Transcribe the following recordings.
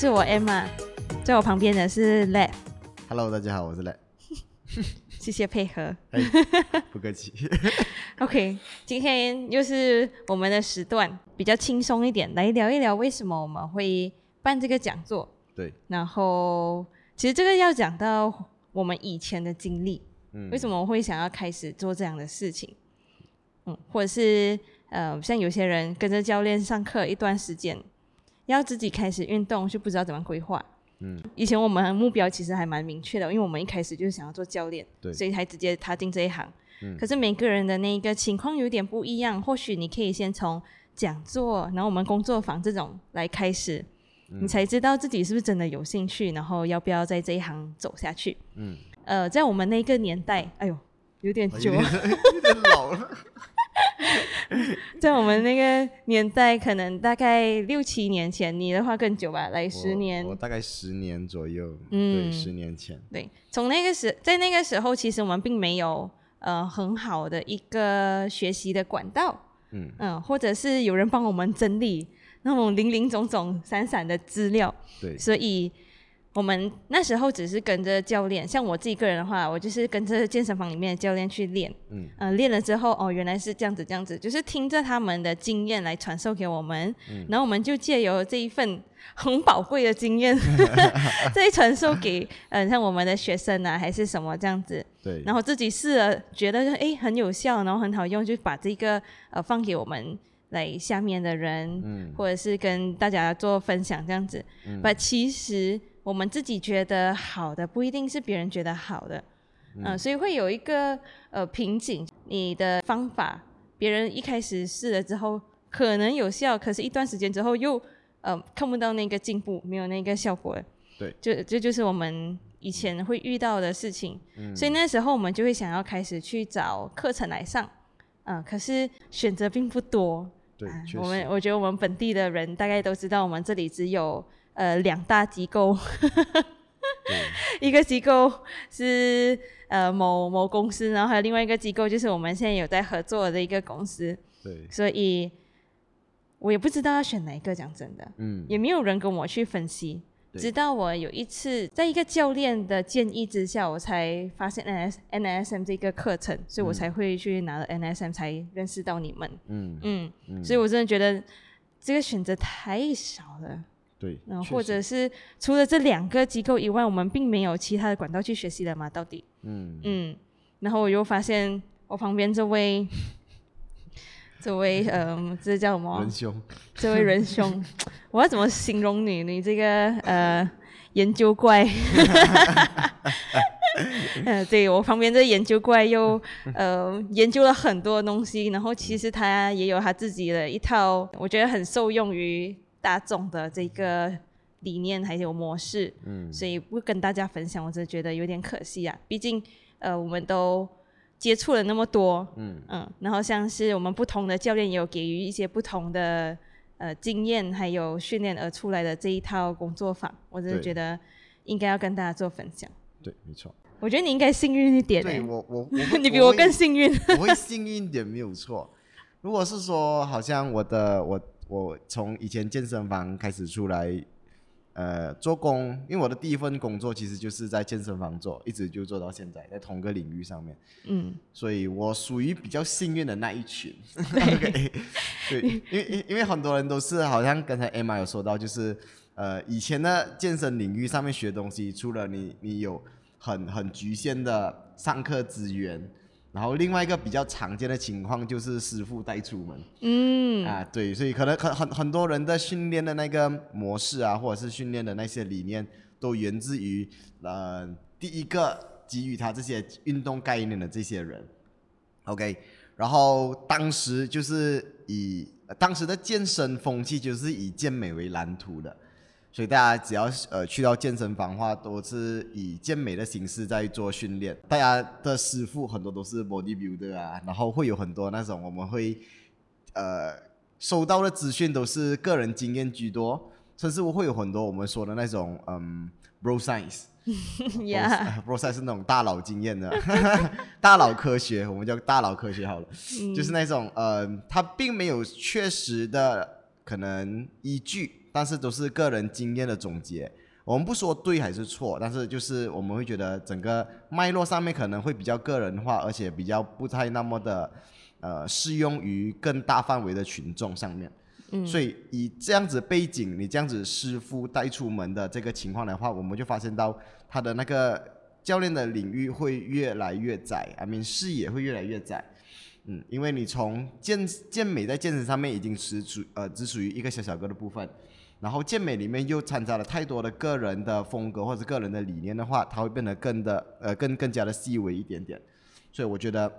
是我 Emma，在我旁边的是 Lab，Hello，大家好，我是赖。谢谢配合。哎，不客气。OK，今天又是我们的时段，比较轻松一点，来聊一聊为什么我们会办这个讲座。对，然后，其实这个要讲到我们以前的经历，嗯为什么我会想要开始做这样的事情？嗯，或者是呃，像有些人跟着教练上课一段时间，要自己开始运动，就不知道怎么规划。嗯，以前我们的目标其实还蛮明确的，因为我们一开始就是想要做教练，对所以才直接踏进这一行。嗯可是每个人的那个情况有点不一样，或许你可以先从讲座，然后我们工作坊这种来开始，嗯你才知道自己是不是真的有兴趣，然后要不要在这一行走下去。嗯，呃，在我们那个年代，哎呦，有点久 有点老了。在我们那个年代，可能大概六七年前，你的话更久吧，来十年。我，我大概十年左右。嗯。对，十年前。对，从那个时，在那个时候，其实我们并没有呃很好的一个学习的管道，嗯。嗯，或者是有人帮我们整理那种零零总总、散散的资料，对，所以我们那时候只是跟着教练，像我自己个人的话，我就是跟着健身房里面的教练去练，嗯。呃，练了之后，哦，原来是这样子，这样子，就是听着他们的经验来传授给我们，嗯。然后我们就借由这一份很宝贵的经验，再传授给呃像我们的学生啊，还是什么这样子，对。然后自己试了，觉得哎很有效，然后很好用，就把这个呃放给我们来下面的人，嗯。或者是跟大家做分享这样子。嗯。但其实我们自己觉得好的，不一定是别人觉得好的，嗯、所以会有一个呃瓶颈。你的方法，别人一开始试了之后可能有效，可是一段时间之后又呃看不到那个进步，没有那个效果了。对，就这就是我们以前会遇到的事情。嗯所以那时候我们就会想要开始去找课程来上，嗯、可是选择并不多。对啊，我们。我觉得我们本地的人大概都知道，我们这里只有呃两大机构，对，一个机构是呃某某公司，然后还有另外一个机构就是我们现在有在合作的一个公司，对，所以我也不知道要选哪一个，讲真的，嗯，也没有人跟我去分析。直到我有一次在一个教练的建议之下，我才发现 N S N S M 这个课程，所以我嗯。才会去拿了 N S M 才认识到你们。嗯。嗯，嗯，所以我真的觉得这个选择太少了。对，然后确实或者是除了这两个机构以外，我们并没有其他的管道去学习了嘛？到底？嗯嗯，然后我又发现我旁边这位，这位嗯、这叫什么仁？兄，这位仁兄，我要怎么形容你？你这个呃研究怪，呃，对我旁边这研究怪又呃研究了很多东西，然后其实他也有他自己的一套，我觉得很受用于大众的这个理念还有模式。嗯所以不跟大家分享，我真的觉得有点可惜啊。毕竟，呃，我们都接触了那么多，嗯嗯，然后像是我们不同的教练也有给予一些不同的呃经验，还有训练而出来的这一套工作坊，我真的觉得应该要跟大家做分享。对，没错。我觉得你应该幸运一点、欸，对我我我 你比我更幸运。我会幸运一点没有错。如果是说，好像我的我我从以前健身房开始出来，呃，做工，因为我的第一份工作其实就是在健身房做，一直就做到现在，在同个领域上面，嗯，所以我属于比较幸运的那一群。对，因为因因为很多人都是好像刚才 Emma 有说到，就是呃以前的健身领域上面学东西，除了你你有很很局限的上课资源，然后另外一个比较常见的情况就是师傅带出门。嗯，啊，对，所以可能很很很多人的训练的那个模式啊，或者是训练的那些理念，都源自于呃第一个给予他这些运动概念的这些人。OK，然后当时就是以呃当时的健身风气就是以健美为蓝图的，所以大家只要呃去到健身房的话，都是以健美的形式在做训练。大家的师傅很多都是 bodybuilder 啊，然后会有很多那种我们会呃收到的资讯都是个人经验居多，甚至会有很多我们说的那种嗯 bro science。呀，bro science 是那种大佬经验的，大佬科学，我们叫大佬科学好了。就是那种呃，它并没有确实的可能依据，但是都是个人经验的总结。我们不说对还是错，但是就是我们会觉得整个脉络上面可能会比较个人化，而且比较不太那么的呃适用于更大范围的群众上面。嗯所以以这样子背景，你这样子师傅带出门的这个情况的话，我们就发现到他的那个教练的领域会越来越窄，I mean 视野会越来越窄。嗯，因为你从健健美在健身上面已经只属呃只属于一个小小个的部分，然后健美里面又掺杂了太多的个人的风格或者个人的理念的话，它会变得更的呃更更加的细微一点点。所以我觉得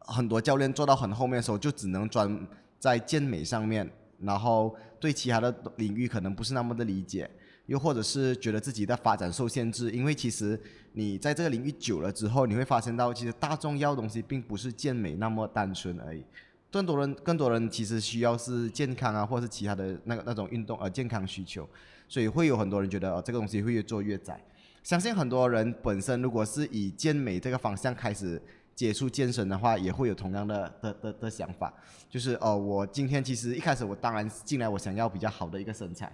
很多教练做到很后面的时候，就只能专在健美上面，然后对其他的领域可能不是那么的理解，又或者是觉得自己的发展受限制，因为其实你在这个领域久了之后，你会发现到其实大众要的东西并不是健美那么单纯而已。更多人，更多人其实需要是健康啊，或是其他的那个那种运动呃健康需求，所以会有很多人觉得哦这个东西会越做越窄。相信很多人本身如果是以健美这个方向开始接触健身的话，也会有同样的的的的想法，就是哦，我今天其实一开始我当然进来我想要比较好的一个身材，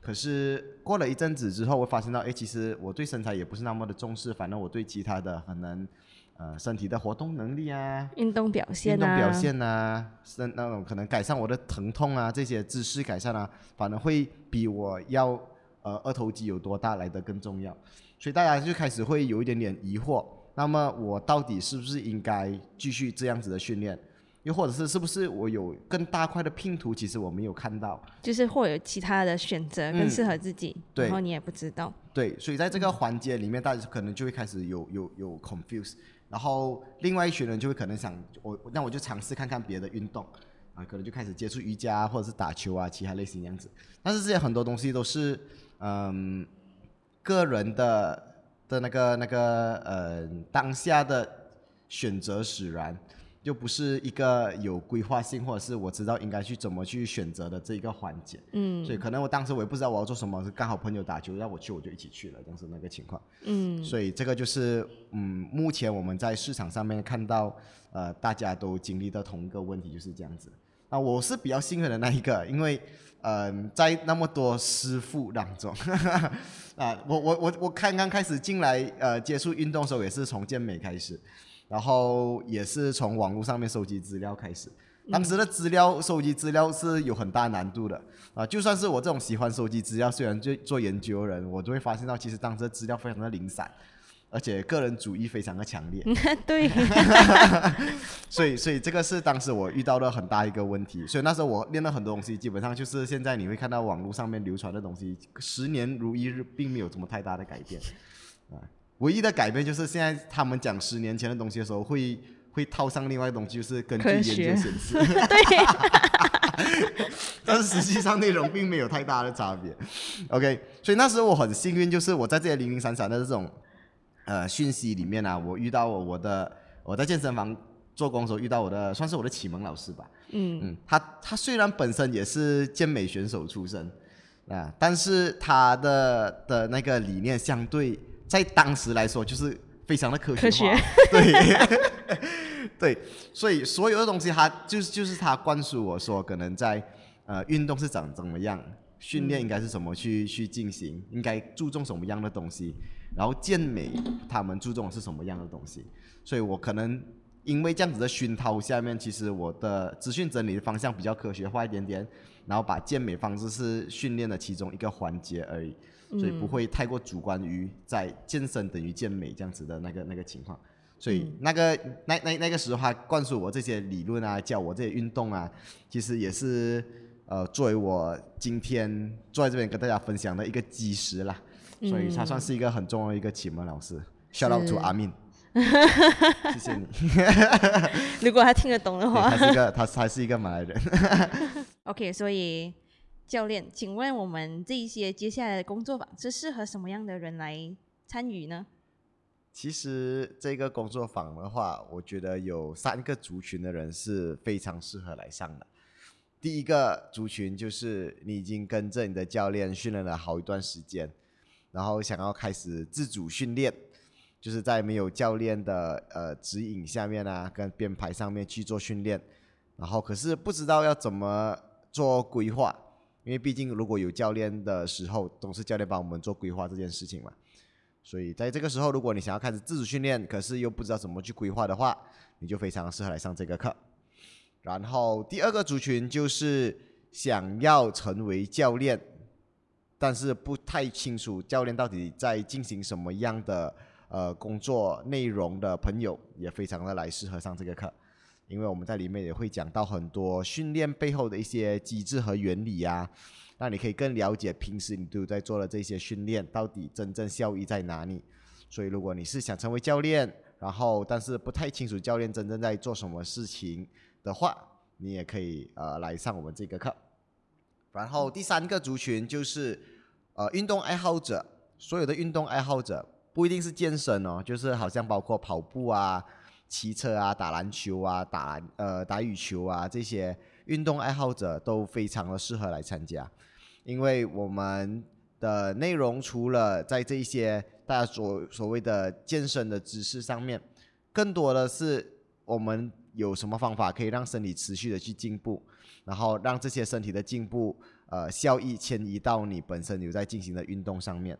可是过了一阵子之后，我发现到，哎，其实我对身材也不是那么的重视，反正我对其他的可能呃身体的活动能力啊，运动表现啊，运动表现啊，是那种可能改善我的疼痛啊，这些姿势改善啊，反而会比我要呃二头肌有多大来的更重要，所以大家就开始会有一点点疑惑，那么我到底是不是应该继续这样子的训练？又或者是是不是我有更大块的拼图，其实我没有看到，就是或有其他的选择更嗯适合自己，对然后你也不知道。对，所以在这个环节里面，大家可能就会开始有有有 confuse，然后另外一群人就会可能想，我那我就尝试看看别的运动，啊，可能就开始接触瑜伽或者是打球啊，其他类型这样子。但是这些很多东西都是，嗯，个人的的那个那个呃当下的选择使然。就不是一个有规划性，或者是我知道应该去怎么去选择的这一个环节。嗯所以可能我当时我也不知道我要做什么，是刚好朋友打球让我去，我就一起去了，当时那个情况。嗯所以这个就是嗯，目前我们在市场上面看到，呃，大家都经历的同一个问题就是这样子。那我是比较幸运的那一个，因为嗯、在那么多师傅当中，啊，我我我我刚刚开始进来呃接触运动的时候，也是从健美开始，然后也是从网络上面收集资料开始。当时的资料收集资料是有很大难度的啊，就算是我这种喜欢收集资料，虽然做做研究的人，我都会发现到其实当时的资料非常的零散，而且个人主义非常的强烈，对，所以所以这个是当时我遇到的很大一个问题。所以那时候我练了很多东西，基本上就是现在你会看到网络上面流传的东西，十年如一日，并没有什么太大的改变啊。唯一的改变就是现在他们讲十年前的东西的时候，会会套上另外一个东西，就是根据研究显示。对，但是实际上内容并没有太大的差别。OK，所以那时候我很幸运，就是我在这些零零散散的这种呃讯息里面啊，我遇到我的我在健身房做工的时候遇到我的算是我的启蒙老师吧。嗯嗯，他他虽然本身也是健美选手出身啊，但是他的的那个理念相对在当时来说就是非常的科学科学。化，对。对，所以所有的东西他就是就是他灌输我说，可能在呃运动是长怎么样，训练应该是怎么去去进行，应该注重什么样的东西，然后健美他们注重的是什么样的东西，所以我可能因为这样子的熏陶下面，其实我的资讯整理的方向比较科学化一点点，然后把健美方式是训练的其中一个环节而已，所以不会太过主观于在健身等于健美这样子的那个那个情况。所以那个那那那个时候，他灌输我这些理论啊，教我这些运动啊，其实也是呃作为我今天坐在这边跟大家分享的一个基石啦。所以他算是一个很重要的一个启蒙老师。Shout out to 是阿敏，谢谢你。如果他听得懂的话他是一个他他是一个马来人。OK，所以教练，请问我们这一些接下来的工作坊是适合什么样的人来参与呢？其实这个工作坊的话，我觉得有三个族群的人是非常适合来上的。第一个族群就是你已经跟着你的教练训练了好一段时间，然后想要开始自主训练，就是在没有教练的呃指引下面啊，跟编排上面去做训练，然后可是不知道要怎么做规划，因为毕竟如果有教练的时候，都是教练帮我们做规划这件事情嘛。所以在这个时候，如果你想要开始自主训练，可是又不知道怎么去规划的话，你就非常适合来上这个课。然后第二个族群就是想要成为教练，但是不太清楚教练到底在进行什么样的呃工作内容的朋友，也非常的来适合上这个课。因为我们在里面也会讲到很多训练背后的一些机制和原理呀，让你可以更了解平时你都在做的这些训练到底真正效益在哪里。所以如果你是想成为教练，然后但是不太清楚教练真正在做什么事情的话，你也可以呃来上我们这个课。然后第三个族群就是呃运动爱好者，所有的运动爱好者不一定是健身哦，就是好像包括跑步啊。骑车啊，打篮球啊，打呃打羽球啊，这些运动爱好者都非常的适合来参加，因为我们的内容除了在这些大家所所谓的健身的知识上面，更多的是我们有什么方法可以让身体持续的去进步，然后让这些身体的进步呃效益迁移到你本身有在进行的运动上面，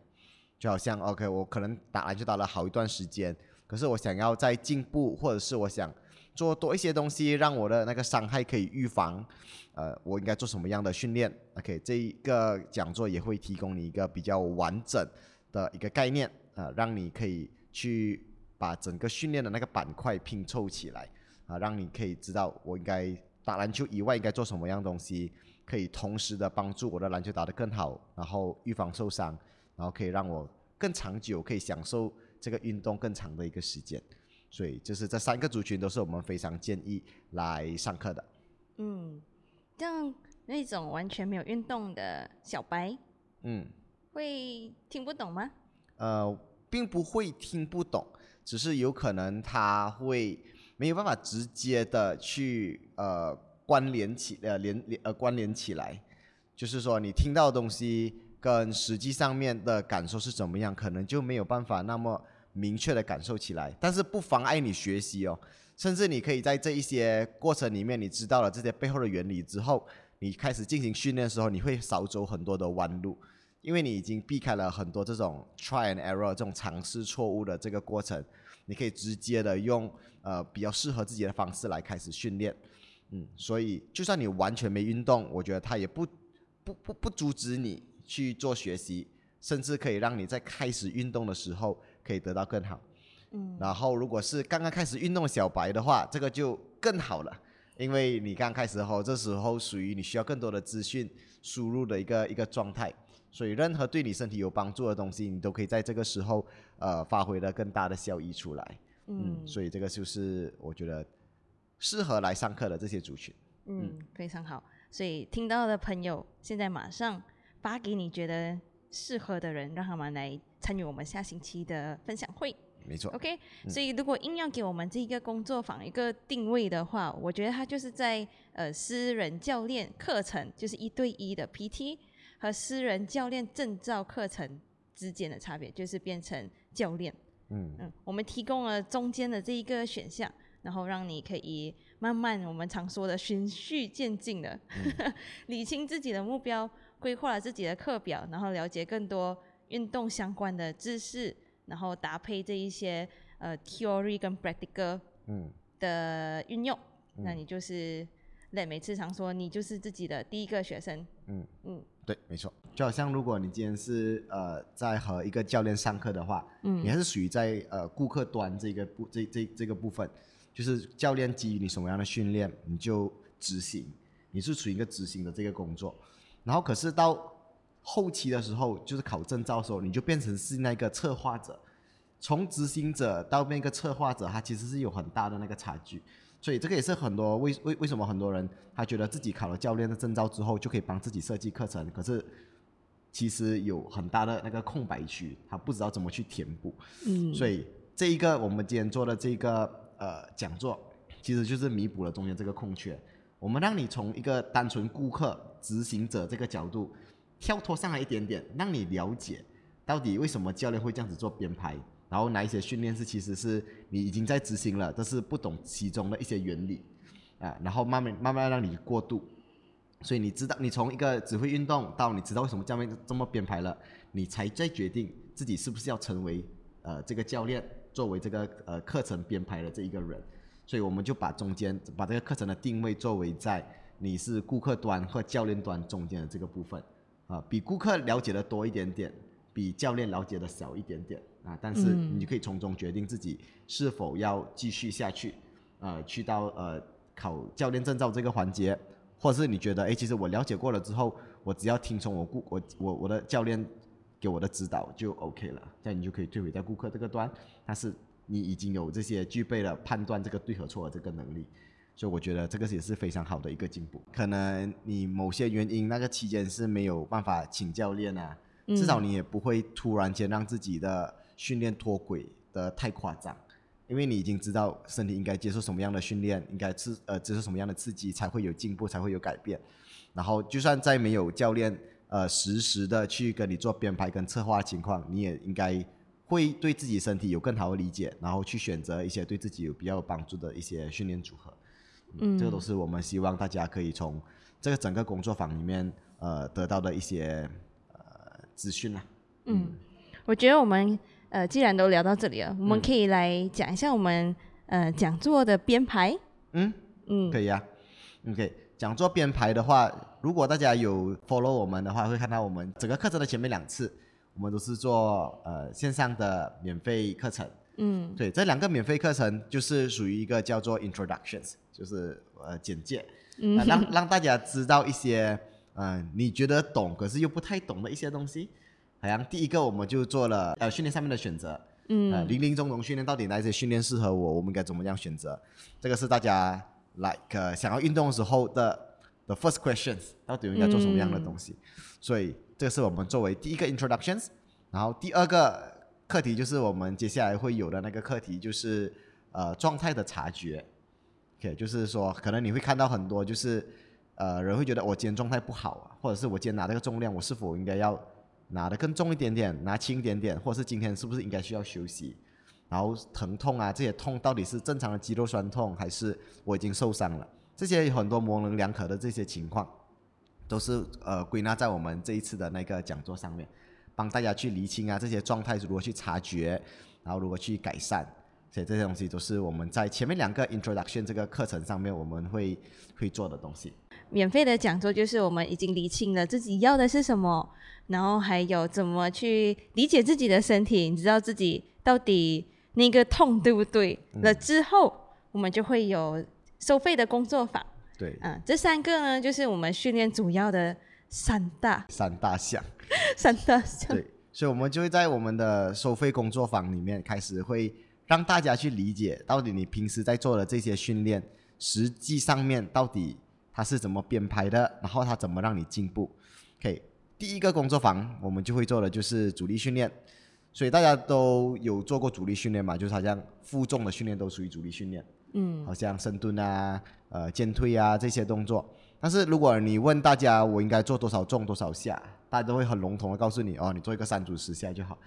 就好像 OK，我可能打篮球打了好一段时间。可是我想要再进步，或者是我想做多一些东西，让我的那个伤害可以预防。呃，我应该做什么样的训练？OK，这一个讲座也会提供你一个比较完整的一个概念，啊，让你可以去把整个训练的那个板块拼凑起来，啊，让你可以知道我应该打篮球以外应该做什么样东西，可以同时的帮助我的篮球打得更好，然后预防受伤，然后可以让我更长久，可以享受。这个运动更长的一个时间，所以就是这三个族群都是我们非常建议来上课的。嗯，像那种完全没有运动的小白，嗯，会听不懂吗？呃，并不会听不懂，只是有可能他会没有办法直接的去呃关联起呃连连呃关联起来，就是说你听到的东西跟实际上面的感受是怎么样，可能就没有办法那么。明确的感受起来，但是不妨碍你学习哦。甚至你可以在这一些过程里面，你知道了这些背后的原理之后，你开始进行训练的时候，你会少走很多的弯路，因为你已经避开了很多这种 try and error 这种尝试错误的这个过程。你可以直接的用呃比较适合自己的方式来开始训练。嗯，所以就算你完全没运动，我觉得它也不不不不阻止你去做学习，甚至可以让你在开始运动的时候。可以得到更好，嗯，然后如果是刚刚开始运动小白的话，这个就更好了，因为你刚开始后，这时候属于你需要更多的资讯输入的一个一个状态，所以任何对你身体有帮助的东西，你都可以在这个时候呃发挥的更大的效益出来，嗯，所以这个就是我觉得适合来上课的这些族群，嗯，非常好，所以听到的朋友现在马上发给你觉得适合的人，让他们来。参与我们下星期的分享会，没错。OK，所以如果硬要给我们这一个工作坊一个定位的话，我觉得它就是在呃私人教练课程，就是一对一的 PT 和私人教练证照课程之间的差别，就是变成教练。嗯嗯，我们提供了中间的这一个选项，然后让你可以慢慢我们常说的循序渐进的 理清自己的目标，规划了自己的课表，然后了解更多。运动相关的知识，然后搭配这一些呃 theory 跟 practical 嗯。的运用，那你就是那每次常说你就是自己的第一个学生。嗯。嗯，对，没错。就好像如果你今天是呃在和一个教练上课的话，嗯，你还是属于在呃顾客端这个部这这这个部分，就是教练给予你什么样的训练，你就执行，你是处于一个执行的这个工作，然后可是到。后期的时候，就是考证照的时候，你就变成是那个策划者，从执行者到那个策划者，他其实是有很大的那个差距。所以这个也是很多为为为什么很多人他觉得自己考了教练的证照之后就可以帮自己设计课程，可是其实有很大的那个空白区，他不知道怎么去填补。嗯。所以这一个我们今天做的这个呃讲座，其实就是弥补了中间这个空缺。我们让你从一个单纯顾客、执行者这个角度。跳脱上来一点点，让你了解到底为什么教练会这样子做编排，然后哪一些训练是其实是你已经在执行了，但是不懂其中的一些原理啊，然后慢慢慢慢让你过渡，所以你知道，你从一个只会运动到你知道为什么教练这么编排了，你才再决定自己是不是要成为呃这个教练，作为这个呃课程编排的这一个人。所以我们就把中间把这个课程的定位作为在你是顾客端和教练端中间的这个部分，啊，比顾客了解的多一点点，比教练了解的少一点点啊，但是你可以从中决定自己是否要继续下去，呃，去到呃考教练证照这个环节。或者是你觉得，哎，其实我了解过了之后，我只要听从我顾我我我的教练给我的指导就 OK 了，这样你就可以退回在顾客这个端。但是你已经有这些具备了判断这个对和错的这个能力，所以我觉得这个也是非常好的一个进步。可能你某些原因那个期间是没有办法请教练啊，至少你也不会突然间让自己的训练脱轨的太夸张。因为你已经知道身体应该接受什么样的训练，应该刺呃接受什么样的刺激才会有进步，才会有改变。然后就算再没有教练呃实时的去跟你做编排跟策划情况，你也应该会对自己身体有更好的理解，然后去选择一些对自己有比较有帮助的一些训练组合。嗯，这个都是我们希望大家可以从这个整个工作坊里面呃得到的一些呃资讯啦。嗯，我觉得我们。呃，既然都聊到这里了，我们可以来讲一下我们呃讲座的编排。嗯嗯，可以啊。OK，讲座编排的话，如果大家有 follow 我们的话，会看到我们整个课程的前面两次，我们都是做呃线上的免费课程。嗯，对，这两个免费课程就是属于一个叫做 introductions，就是呃简介，让让大家知道一些嗯你觉得懂可是又不太懂的一些东西。好像第一个我们就做了呃训练上面的选择，嗯，呃零零总总训练到底哪些训练适合我，我们应该怎么样选择？这个是大家 like 想要运动的时候的 the first questions，到底应该做什么样的东西？所以这个是我们作为第一个 introductions，然后第二个课题就是我们接下来会有的那个课题就是呃状态的察觉，OK，就是说可能你会看到很多就是呃人会觉得我今天状态不好啊，或者是我今天拿这个重量，我是否应该要拿的更重一点点，拿轻一点点，或者是今天是不是应该需要休息？然后疼痛啊，这些痛到底是正常的肌肉酸痛，还是我已经受伤了？这些很多模棱两可的这些情况，都是呃归纳在我们这一次的那个讲座上面，帮大家去厘清啊这些状态如何去察觉，然后如何去改善，所以这些东西都是我们在前面两个 introduction 这个课程上面我们会会做的东西。免费的讲座就是我们已经理清了自己要的是什么。然后还有怎么去理解自己的身体，你知道自己到底那个痛对不对？了之后，我们就会有收费的工作坊。对，嗯，这三个呢，就是我们训练主要的三大三大项。三大项。对，所以，我们就会在我们的收费工作坊里面开始，会让大家去理解，到底你平时在做的这些训练，实际上面到底它是怎么编排的，然后它怎么让你进步。OK。第一个工作坊，我们就会做的就是阻力训练，所以大家都有做过阻力训练嘛？就是好像负重的训练都属于阻力训练，嗯，好像深蹲啊、呃肩推啊这些动作。但是如果你问大家我应该做多少重多少下，大家都会很笼统的告诉你哦，你做一个三组十下就好，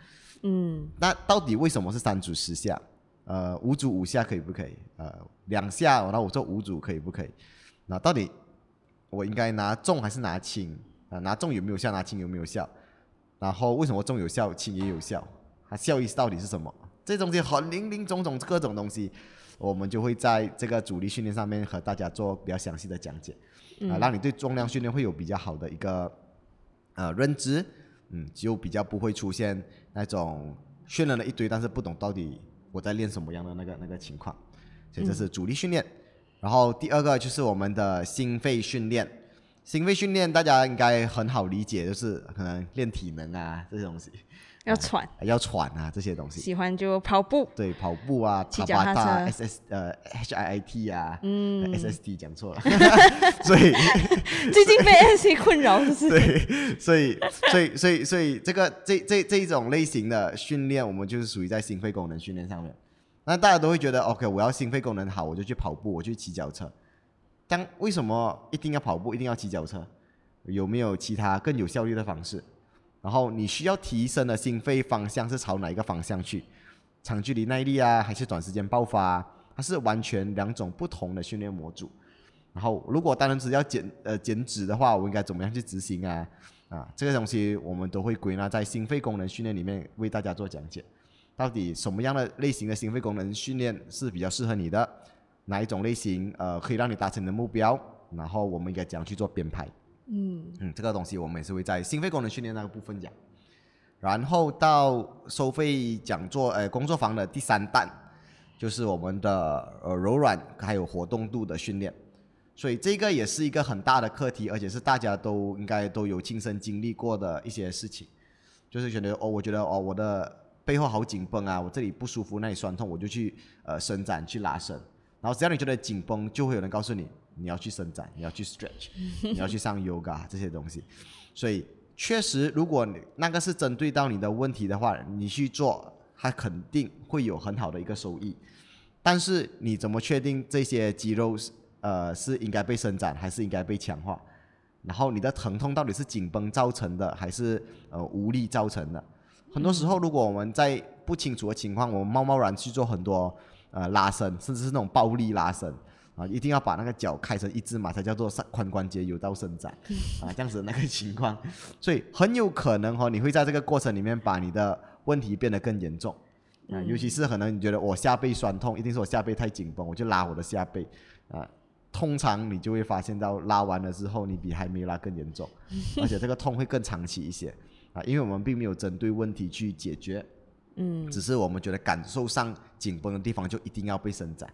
嗯。那到底为什么是三组十下？呃，五组五下可以不可以？呃，两下然后我做五组可以不可以？那到底我应该拿重还是拿轻？啊，拿重有没有效？拿轻有没有效？然后为什么重有效，轻也有效？它效益到底是什么？这东西很零零总总各种东西，我们就会在这个主力训练上面和大家做比较详细的讲解，啊，让你对重量训练会有比较好的一个呃认知，嗯，就比较不会出现那种训练了一堆，但是不懂到底我在练什么样的那个那个情况。所以这是主力训练，然后第二个就是我们的心肺训练。心肺训练大家应该很好理解，就是可能练体能啊这些东西，要喘，要喘啊这些东西。喜欢就跑步，对，跑步啊，骑脚踏车，S S 呃 H I I T 啊，嗯，S S T 讲错了，所以 最近被 S C 困扰是是？对，所以所以所以所以这个这这这一种类型的训练，我们就是属于在心肺功能训练上面。那大家都会觉得，OK，我要心肺功能好，我就去跑步，我去骑脚车。但为什么一定要跑步，一定要骑脚车？有没有其他更有效率的方式？然后你需要提升的心肺方向是朝哪一个方向去？长距离耐力啊，还是短时间爆发？它是完全两种不同的训练模组。然后如果单人只要减呃减脂的话，我应该怎么样去执行啊？啊，这个东西我们都会归纳在心肺功能训练里面为大家做讲解。到底什么样的类型的心肺功能训练是比较适合你的？哪一种类型呃可以让你达成你的目标？然后我们应该怎样去做编排？嗯嗯，这个东西我们也是会在心肺功能训练那个部分讲。然后到收费讲座呃工作坊的第三弹，就是我们的呃柔软还有活动度的训练。所以这个也是一个很大的课题，而且是大家都应该都有亲身经历过的一些事情。就是觉得哦，我觉得哦我的背后好紧绷啊，我这里不舒服，那里酸痛，我就去呃伸展去拉伸。然后只要你觉得紧绷，就会有人告诉你你要去伸展，你要去 stretch，你要去上 yoga 这些东西。所以确实，如果你那个是针对到你的问题的话，你去做，它肯定会有很好的一个收益。但是你怎么确定这些肌肉是呃是应该被伸展，还是应该被强化？然后你的疼痛到底是紧绷造成的，还是呃无力造成的？很多时候，如果我们在不清楚的情况，我们贸贸然去做很多呃拉伸，甚至是那种暴力拉伸啊，一定要把那个脚开成一字马才叫做髋关节有到伸展 啊，这样子的那个情况，所以很有可能哈，你会在这个过程里面把你的问题变得更严重啊，尤其是可能你觉得我下背酸痛，一定是我下背太紧绷，我就拉我的下背啊。通常你就会发现到拉完了之后，你比还没拉更严重，而且这个痛会更长期一些啊，因为我们并没有针对问题去解决，嗯，只是我们觉得感受上紧绷的地方就一定要被伸展。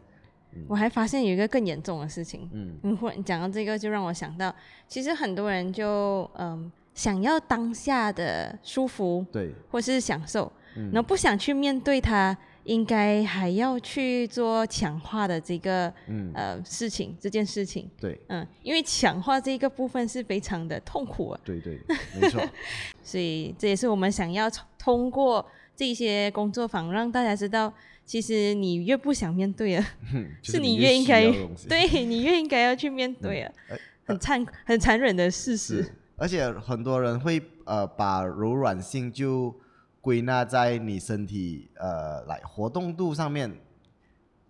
我还发现有一个更严重的事情，嗯。嗯，忽然讲到这个，就让我想到，其实很多人就嗯想要当下的舒服对，或是享受，嗯。然后不想去面对它，应该还要去做强化的这个嗯。呃事情，这件事情，对。嗯，因为强化这个部分是非常的痛苦啊，对对，没错，所以这也是我们想要通过这些工作坊让大家知道，其实你越不想面对啊，是你越应该对你越应该要去面对啊，呃很残很残忍的事实。，而且很多人会呃把柔软性就归纳在你身体呃来活动度上面，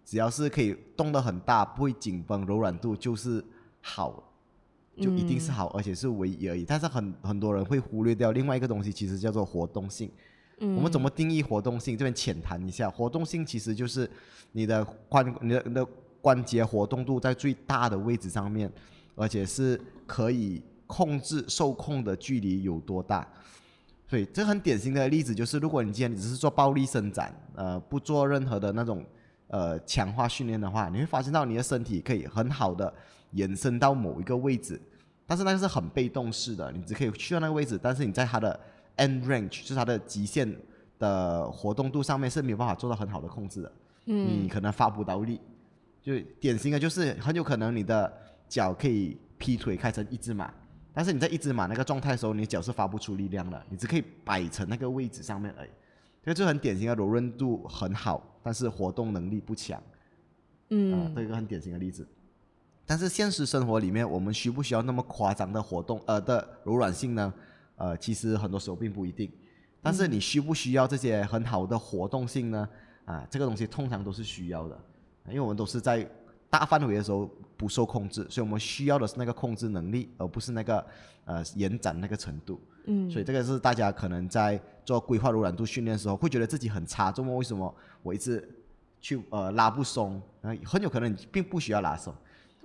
只要是可以动得很大，不会紧绷，柔软度就是好，就一定是好，而且是唯一而已。但是很很多人会忽略掉另外一个东西，其实叫做活动性。我们怎么定义活动性？这边浅谈一下，活动性其实就是你的关你的你的关节活动度在最大的位置上面，而且是可以控制受控的距离有多大。所以这很典型的例子就是，如果你今天你只是做暴力伸展，呃，不做任何的那种呃强化训练的话，你会发现到你的身体可以很好的延伸到某一个位置，但是那个是很被动式的，你只可以去到那个位置，但是你在它的 end range，就是它的极限的活动度上面是没有办法做到很好的控制的。嗯你可能发不到力，就典型的就是很有可能你的脚可以劈腿开成一只马，但是你在一只马那个状态的时候，你的脚是发不出力量的，你只可以摆成那个位置上面而已。这个就很典型的柔韧度很好，但是活动能力不强。啊，嗯这个很典型的例子。但是现实生活里面，我们需不需要那么夸张的活动呃的柔软性呢？呃，其实很多时候并不一定。但是你需不需要这些很好的活动性呢？啊，这个东西通常都是需要的，因为我们都是在大范围的时候不受控制，所以我们需要的是那个控制能力，而不是那个呃延展那个程度。嗯所以这个是大家可能在做规划柔软度训练的时候，会觉得自己很差。这么为什么我一直去呃拉不松？呃，很有可能你并不需要拉松。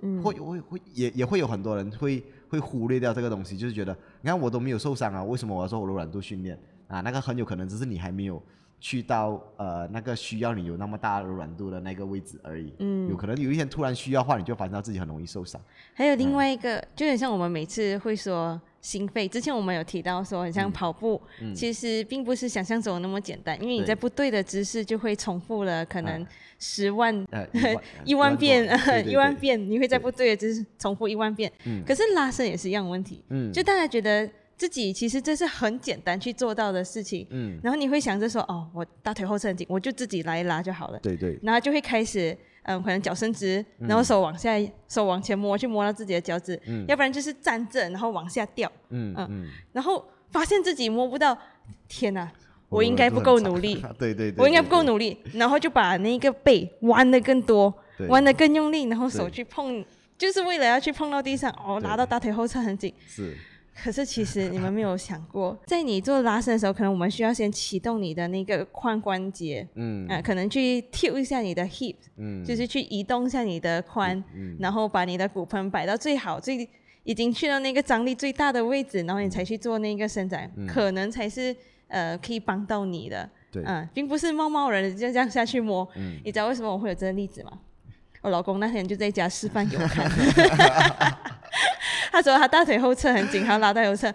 嗯会会会也也会有很多人会会忽略掉这个东西，就是觉得你看我都没有受伤啊，为什么我要做柔软度训练啊？那个很有可能只是你还没有去到呃那个需要你有那么大柔软度的那个位置而已。嗯有可能有一天突然需要的话，你就发现到自己很容易受伤。还有另外一个，就很像我们每次会说心肺，之前我们有提到说，很像跑步，嗯。其实并不是想象中的那么简单，因为你在不对的姿势就会重复了可能十万、呃，一万遍、一万遍，你会在不对的姿势重复一万遍。嗯。可是拉伸也是一样的问题，嗯。就大家觉得自己其实这是很简单去做到的事情，嗯，然后你会想着说，哦，我大腿后侧很紧，我就自己来拉就好了。对对。然后就会开始，嗯，可能脚伸直，然后手往下，手往前摸，去摸到自己的脚趾，嗯。要不然就是站正，然后往下掉，嗯嗯嗯，然后发现自己摸不到，天哪，我我应该不够努力，对对对，我应该不够，努力，然后就把那个背弯的更多，弯的更用力，然后手去碰就是为了要去碰到地上，哦，对。拉到大腿后侧很紧。是，可是其实你们没有想过，在你做拉伸的时候，可能我们需要先启动你的那个髋关节，嗯啊、可能去 tilt 一下你的 hip，嗯，就是去移动一下你的髋，嗯然后把你的骨盆摆到最好、最已经去到那个张力最大的位置，然后你才去做那个伸展，可能才是呃可以帮到你的。嗯对，嗯，并不是贸贸然的就这样下去摸。嗯你知道为什么我会有这个例子吗？我老公那天就在家示范给我看，他说他大腿后侧很紧，他要拉到右侧，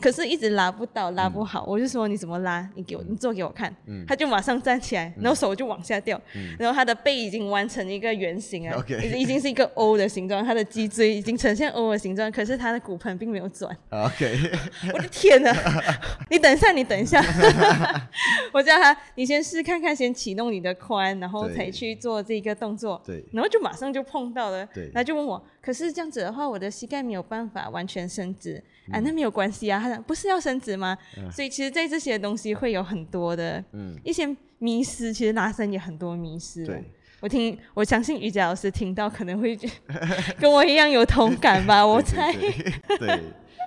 可是一直拉不到，拉不好。我就说你怎么拉？你给我，你做给我看。他就马上站起来，然后手就往下掉，然后他的背已经弯成一个圆形了 已经是一个 O 的形状，他的脊椎已经呈现 O 的形状，可是他的骨盆并没有转。OK，我的天哪！你等一下，你等一下，我叫他，你先试看看，先启动你的髋，然后才去做这个动作。对然后就马上就碰到了，对然后就问我，可是这样子的话，我的膝盖没有办法完全伸直嗯啊，那没有关系啊。他讲不是要伸直吗？所以其实，在这些东西会有很多的嗯，一些迷失，其实拉伸也很多迷失。对。我听，我相信瑜伽老师听到可能会觉 跟我一样有同感吧，我对猜。对对 对，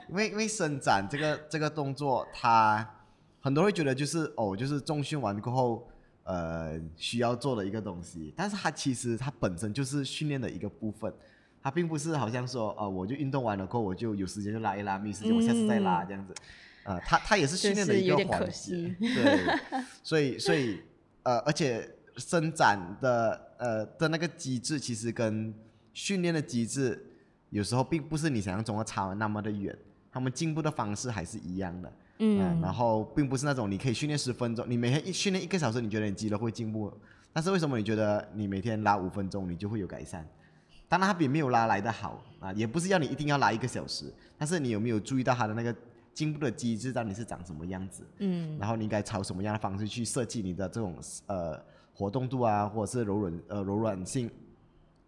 因为因为伸展这个这个动作，它很多人会觉得就是哦，就是重训完过后，呃，需要做的一个东西，但是它其实它本身就是训练的一个部分。它并不是好像说，呃，我就运动完了过后，我就有时间就拉一拉，没时间我下次再拉这样子，呃，它它也是训练的一个环节，对，所以所以呃，而且伸展的呃的那个机制，其实跟训练的机制有时候并不是你想象中的差那么的远，他们进步的方式还是一样的。嗯，然后并不是那种你可以训练十分钟，你每天一训练一个小时，你觉得你肌肉会进步，但是为什么你觉得你每天拉五分钟你就会有改善？当然它比没有拉来的好啊，也不是要你一定要拉一个小时，但是你有没有注意到它的那个进步的机制到底是长什么样子？嗯然后你应该朝什么样的方式去设计你的这种呃活动度啊，或者是柔软呃柔软性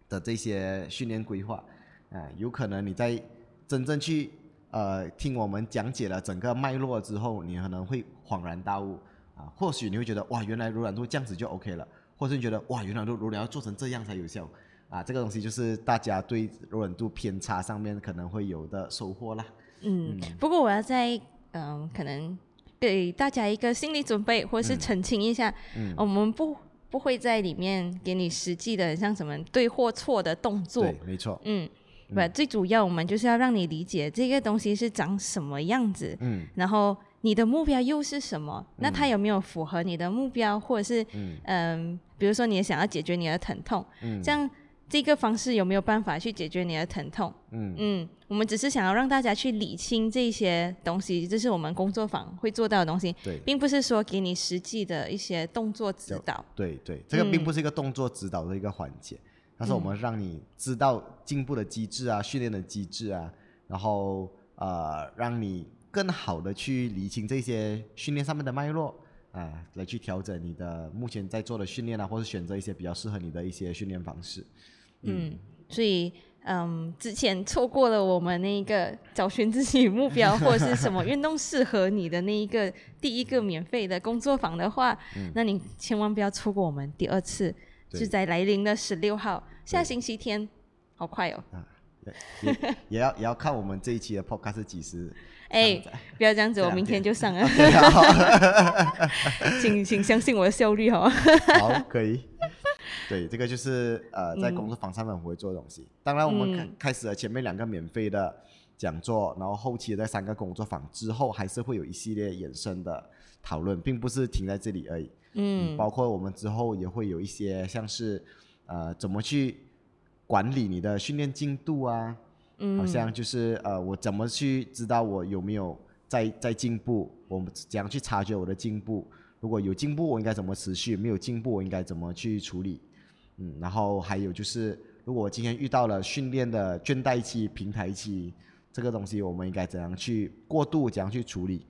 的这些训练规划啊、有可能你在真正去呃听我们讲解了整个脉络之后，你可能会恍然大悟啊，或许你会觉得哇，原来柔软度这样子就 OK 了，或者是你觉得哇，原来柔柔软要做成这样才有效啊，这个东西就是大家对柔软度偏差上面可能会有的收获啦。嗯，不过我要在嗯、可能给大家一个心理准备，或是澄清一下，嗯。我们不不会在里面给你实际的像什么对或错的动作。对，，没错，嗯，不，最主要我们就是要让你理解这个东西是长什么样子，嗯。然后你的目标又是什么？那它有没有符合你的目标，或者是嗯。嗯、比如说你也想要解决你的疼痛，嗯。这样这个方式有没有办法去解决你的疼痛？嗯嗯，我们只是想要让大家去理清这些东西，这是我们工作坊会做到的东西，对。并不是说给你实际的一些动作指导。对对，这个并嗯不是一个动作指导的一个环节，但是我们让你知道进步的机制啊，训练的机制啊，然后呃，让你更好的去理清这些训练上面的脉络啊、来去调整你的目前在做的训练啊，或者选择一些比较适合你的一些训练方式。嗯，所以嗯，之前错过了我们那个找寻自己目标 或者是什么运动适合你的那一个第一个免费的工作坊的话，那你千万不要错过我们第二次，对是在来临的十六号，下星期天，好快哦！也也也要也要看我们这一期的 podcast 是几时 哎，不要这样子，我明天天就上了，请请相信我的效率哦。好，可以。对，这个就是呃，在工作坊上面我会做的东西。当然，我们开嗯开始了前面两个免费的讲座，然后后期在三个工作坊之后，还是会有一系列衍生的讨论，并不是停在这里而已。嗯包括我们之后也会有一些像是呃，怎么去管理你的训练进度啊，嗯好像就是呃，我怎么去知道我有没有在在进步？我们怎样去察觉我的进步？如果有进步，我应该怎么持续？没有进步，我应该怎么去处理？嗯，然后还有就是，如果我今天遇到了训练的倦怠期、平台期，这个东西我们应该怎样去过渡？怎样去处理？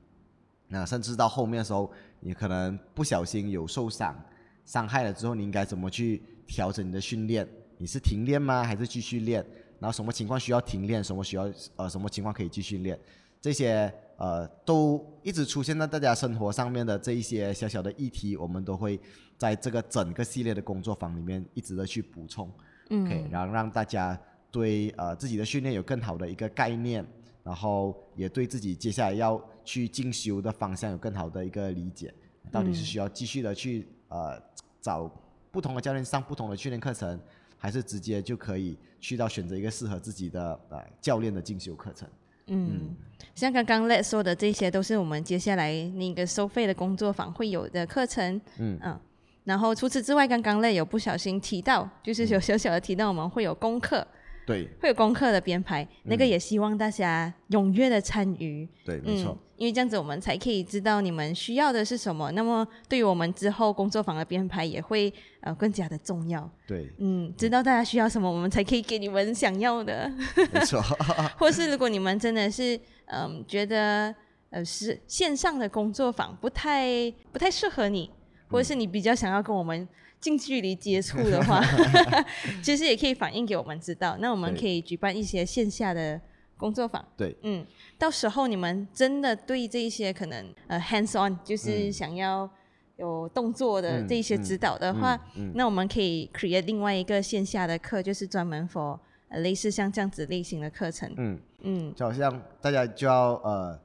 那甚至到后面的时候，你可能不小心有受伤、伤害了之后，你应该怎么去调整你的训练？你是停练吗？还是继续练？然后什么情况需要停练？什么需要呃什么情况可以继续练？这些呃都一直出现在大家生活上面的这一些小小的议题，我们都会在这个整个系列的工作坊里面一直的去补充。嗯 OK，然后让大家对呃自己的训练有更好的一个概念，然后也对自己接下来要去进修的方向有更好的一个理解，到底是需要继续的去呃找不同的教练上不同的训练课程，还是直接就可以去到选择一个适合自己的呃教练的进修课程。嗯，像刚刚 Let 说的，这些都是我们接下来那个收费的工作坊会有的课程。嗯。嗯，然后除此之外，刚刚 Let 有不小心提到，就是有小小的提到我们会有功课，对。会有功课的编排，那个也希望大家踊跃的参与。对，没错。嗯，，因为这样子我们才可以知道你们需要的是什么。那么对于我们之后工作坊的编排也会呃更加的重要。对，嗯，知道大家需要什么，我们才可以给你们想要的。没错，或是如果你们真的是嗯觉得呃是线上的工作坊不太不太适合你，或者是你比较想要跟我们近距离接触的话，其实也可以反映给我们知道。那我们可以举办一些线下的工作坊。对，嗯，到时候你们真的对这一些可能呃 hands on，就是想要有动作的嗯这一些指导的话，嗯嗯那我们可以 create 另外一个线下的课，就是专门 for 呃类似像这样子类型的课程。嗯。嗯就好像大家就要呃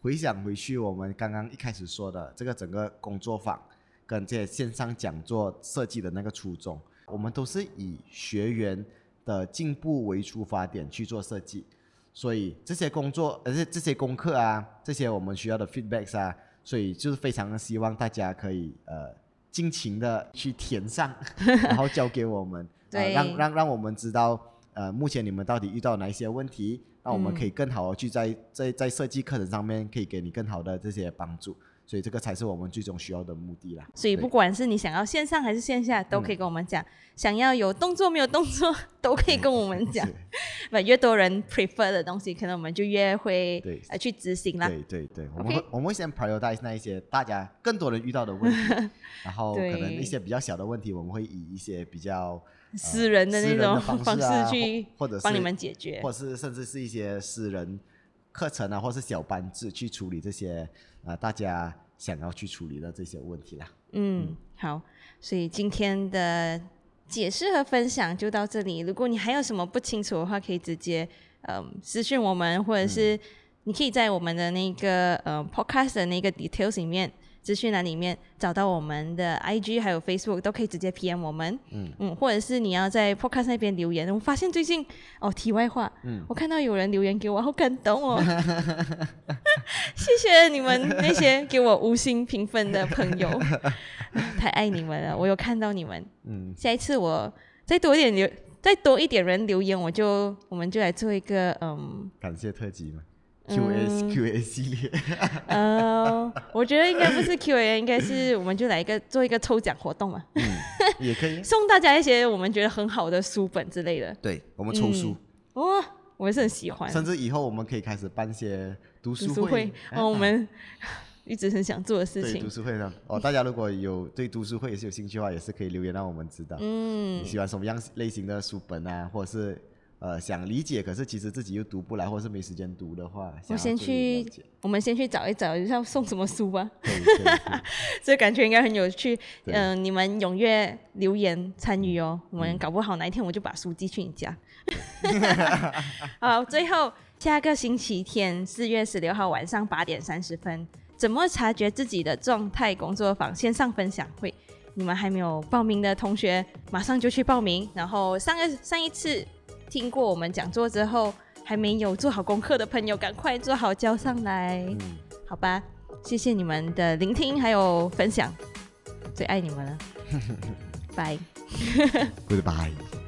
回想回去我们刚刚一开始说的这个整个工作坊跟这些线上讲座设计的那个初衷，我们都是以学员的进步为出发点去做设计，所以这些工作而且这些功课啊，这些我们需要的 feedbacks 啊，所以就是非常的希望大家可以呃尽情的去填上，然后交给我们，呃、让让让我们知道呃目前你们到底遇到哪一些问题。那我们嗯可以更好的去在在在设计课程上面，可以给你更好的这些帮助，所以这个才是我们最终需要的目的啦。所以不管是你想要线上还是线下，都嗯可以跟我们讲。想要有动作没有动作，都可以跟我们讲是。不，越多人 prefer 的东西，可能我们就越会对呃去执行啦。对对对，我们我们会先 prioritize 那一些大家更多人遇到的问题，然后可能一些比较小的问题，我们会以一些比较私人的那种的方式啊去或或者是帮你们解决。或是甚至是一些私人课程啊，或是小班制去处理这些啊、呃大家想要去处理的这些问题啦。嗯，好，所以今天的解释和分享就到这里。如果你还有什么不清楚的话，可以直接嗯私信我们，或者是你可以在我们的那个呃 podcast 的那个 details 里面。资讯栏里面找到我们的 IG 还有 Facebook 都可以直接 PM 我们，嗯。嗯，或者是你要在 Podcast 那边留言。我发现最近哦，题外话，嗯。我看到有人留言给我，好感动哦，谢谢你们那些给我五星评分的朋友，太爱你们了，我有看到你们。嗯，下一次我再多一点留，再多一点人留言，我就我们就来做一个嗯感谢特辑嘛嗯，Q A Q A 系列。呃，我觉得应该不是 Q&A，应该是我们就来一个做一个抽奖活动嘛，嗯，也可以。送大家一些我们觉得很好的书本之类的。对，我们抽书，哦、我也是很喜欢甚至以后我们可以开始办一些读书会，哎哦，我们 一直很想做的事情对读。书会上哦，大家如果有对读书会也是有兴趣的话，也是可以留言让我们知道。嗯你，喜欢什么样类型的书本啊，或者是呃想理解，可是其实自己又读不来，或者是没时间读的话，我先去，我们先去找一找要送什么书吧，可 以 这感觉应该很有趣。对嗯、你们踊跃留言参与哦，我嗯们搞不好哪一天我就把书寄去你家。好，最后下个星期天四月十六号晚上八点三十分，怎么察觉自己的状态工作坊线上分享会。你们还没有报名的同学，马上就去报名。然后上个上一次听过我们讲座之后，还没有做好功课的朋友，赶快做好交上来。嗯，好吧，谢谢你们的聆听还有分享，最爱你们了，拜。Goodbye。